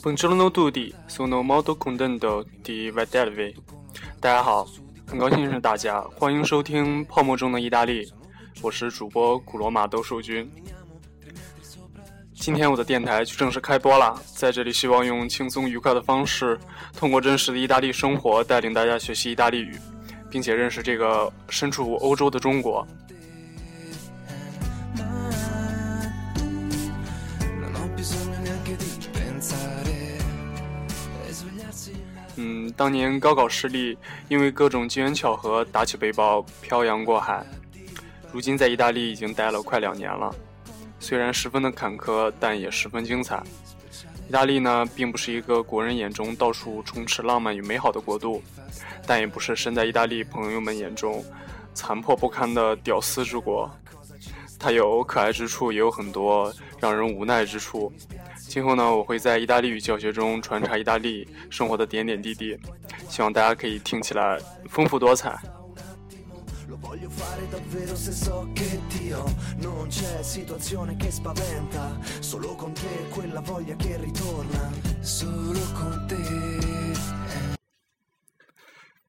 Buongiorno tutti, sono molto contento di vedervi。大家好，很高兴认识大家，欢迎收听《泡沫中的意大利》，我是主播古罗马斗兽君。今天我的电台就正式开播了，在这里希望用轻松愉快的方式，通过真实的意大利生活，带领大家学习意大利语，并且认识这个身处欧洲的中国。嗯，当年高考失利，因为各种机缘巧合，打起背包漂洋过海，如今在意大利已经待了快两年了。虽然十分的坎坷，但也十分精彩。意大利呢，并不是一个国人眼中到处充斥浪漫与美好的国度，但也不是身在意大利朋友们眼中残破不堪的屌丝之国。它有可爱之处，也有很多让人无奈之处。今后呢，我会在意大利语教学中穿插意大利生活的点点滴滴，希望大家可以听起来丰富多彩。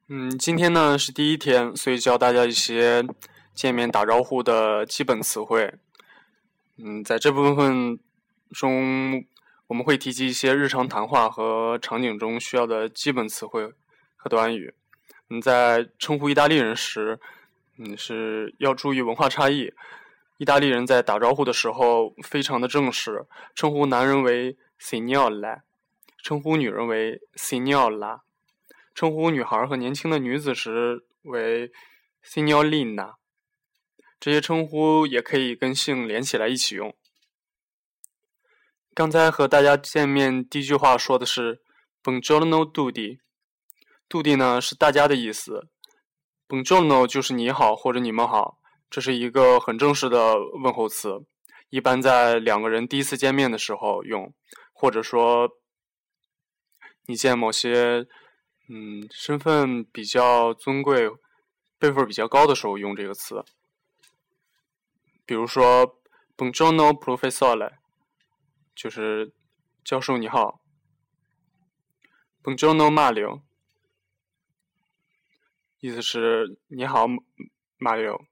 嗯，今天呢是第一天，所以教大家一些见面打招呼的基本词汇。嗯，在这部分中。我们会提及一些日常谈话和场景中需要的基本词汇和短语。你在称呼意大利人时，你是要注意文化差异。意大利人在打招呼的时候非常的正式，称呼男人为 signore，称呼女人为 signora，称呼女孩和年轻的女子时为 signorina。这些称呼也可以跟姓连起来一起用。刚才和大家见面，第一句话说的是 “Buongiorno, tutti”。tutti 呢是大家的意思，Buongiorno 就是你好或者你们好，这是一个很正式的问候词，一般在两个人第一次见面的时候用，或者说你见某些嗯身份比较尊贵、辈分比较高的时候用这个词。比如说 “Buongiorno, professore”。就是教授你好，Buongiorno Mario，意思是你好，Mario。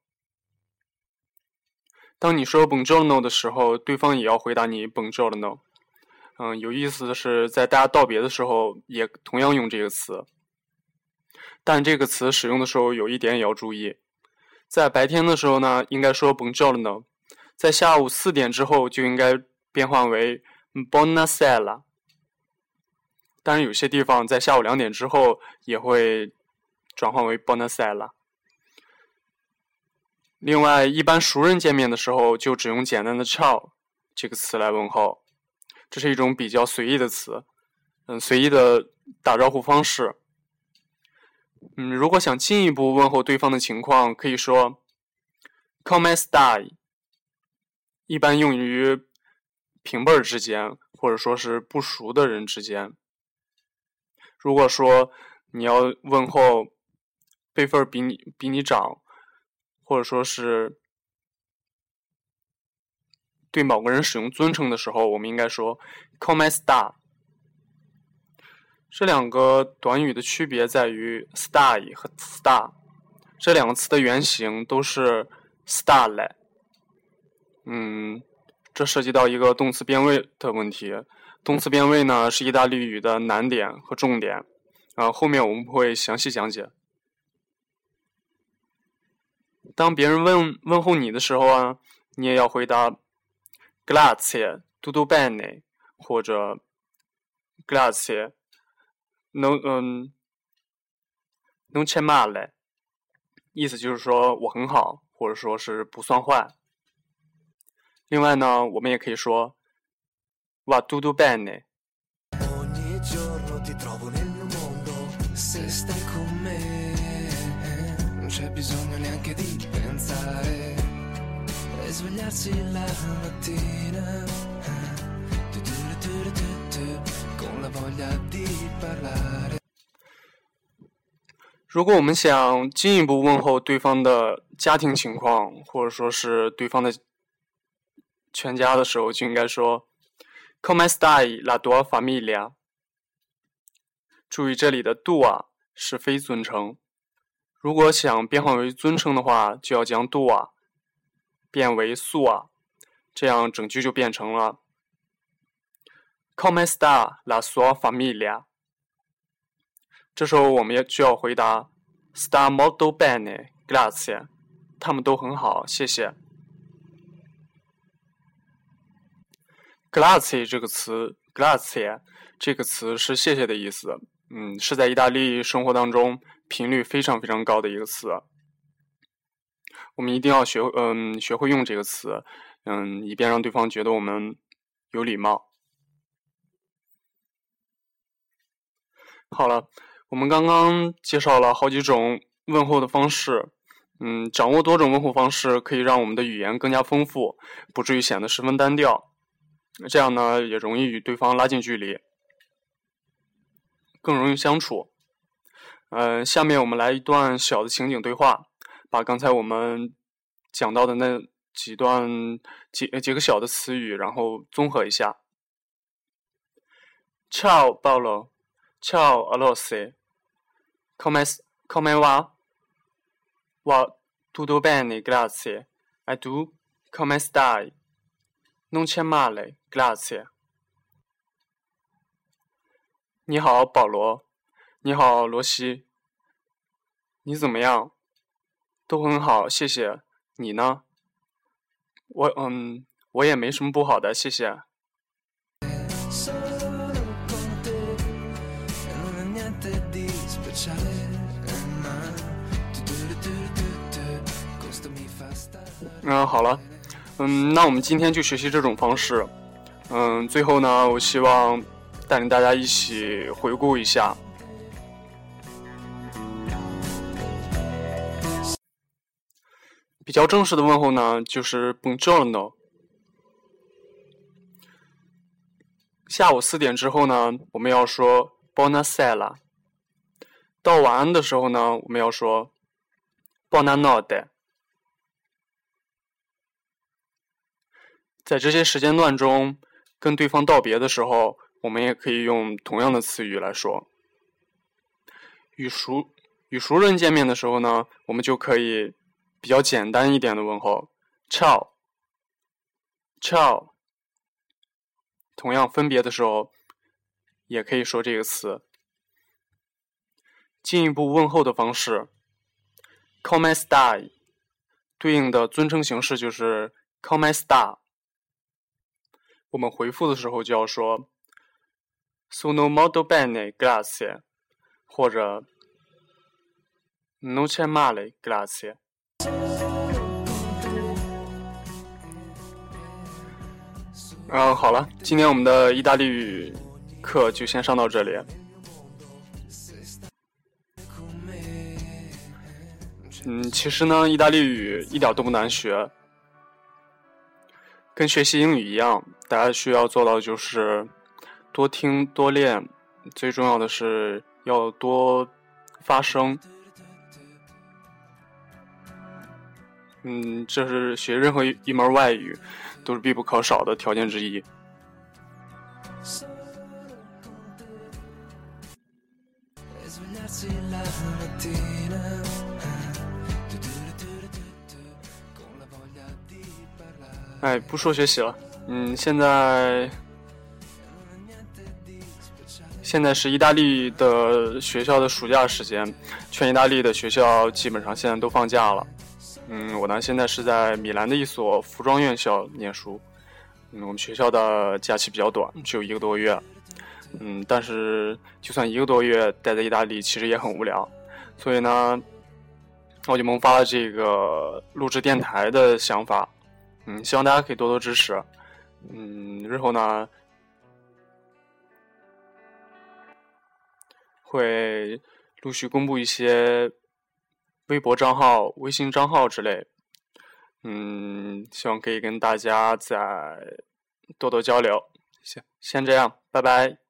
当你说 Buongiorno 的时候，对方也要回答你 Buongiorno。嗯，有意思的是，在大家道别的时候，也同样用这个词。但这个词使用的时候，有一点也要注意，在白天的时候呢，应该说 Buongiorno，在下午四点之后就应该。变换为 Bonasella，当然有些地方在下午两点之后也会转换为 Bonasella。另外，一般熟人见面的时候就只用简单的 Ciao 这个词来问候，这是一种比较随意的词，嗯，随意的打招呼方式。嗯，如果想进一步问候对方的情况，可以说 Come stai，一般用于。平辈儿之间，或者说是不熟的人之间，如果说你要问候辈分比你比你长，或者说是对某个人使用尊称的时候，我们应该说 “come star”。这两个短语的区别在于 “star” 和 “star” 这两个词的原型都是 star 来。嗯。这涉及到一个动词变位的问题。动词变位呢是意大利语的难点和重点，啊，后面我们会详细讲解。当别人问问候你的时候啊，你也要回答 “grazie, tutto bene” 或者 “grazie, no 嗯 non c'è male”，意思就是说我很好，或者说是不算坏。另外呢，我们也可以说哇嘟嘟 ban 呢。如果我们想进一步问候对方的家庭情况，或者说是对方的。全家的时候，就应该说 “Come stai la tua famiglia”。注意这里的 dua 是非尊称，如果想变换为尊称的话，就要将 dua 变为 “sua”，这样整句就变成了 “Come sta la sua famiglia”。这时候我们也就要回答 “sta molto bene, grazie”，他们都很好，谢谢。“Grazie” 这个词，“grazie” 这个词是谢谢的意思。嗯，是在意大利生活当中频率非常非常高的一个词。我们一定要学，嗯，学会用这个词，嗯，以便让对方觉得我们有礼貌。好了，我们刚刚介绍了好几种问候的方式，嗯，掌握多种问候方式可以让我们的语言更加丰富，不至于显得十分单调。这样呢，也容易与对方拉近距离。更容易相处。嗯，下面我们来一段小的情景对话，把刚才我们讲到的那几段几几个小的词语，然后综合一下。Ciao Paolo, ciao Alossi, come come va? Va tutto bene, grazie. E tu come stai? Non c'è male, grazie. 你好，保罗。你好，罗西。你怎么样？都很好，谢谢。你呢？我嗯，我也没什么不好的，谢谢。嗯，好了。嗯，那我们今天就学习这种方式。嗯，最后呢，我希望。带领大家一起回顾一下，比较正式的问候呢，就是 Buongiorno。下午四点之后呢，我们要说 Buonasera。到晚安的时候呢，我们要说 Buonanotte。在这些时间段中，跟对方道别的时候。我们也可以用同样的词语来说。与熟与熟人见面的时候呢，我们就可以比较简单一点的问候，ciao，ciao。同样分别的时候，也可以说这个词。进一步问候的方式，come stai，对应的尊称形式就是 come sta。我们回复的时候就要说。Sono molto bene, grazie。或者 Non c'è male, grazie。嗯，好了，今天我们的意大利语课就先上到这里。嗯，其实呢，意大利语一点都不难学，跟学习英语一样，大家需要做到的就是。多听多练，最重要的是要多发声。嗯，这是学任何一门外语都是必不可少的条件之一。哎，不说学习了，嗯，现在。现在是意大利的学校的暑假时间，全意大利的学校基本上现在都放假了。嗯，我呢现在是在米兰的一所服装院校念书。嗯，我们学校的假期比较短，只有一个多月。嗯，但是就算一个多月待在意大利，其实也很无聊。所以呢，我就萌发了这个录制电台的想法。嗯，希望大家可以多多支持。嗯，日后呢。会陆续公布一些微博账号、微信账号之类，嗯，希望可以跟大家再多多交流。行，先这样，拜拜。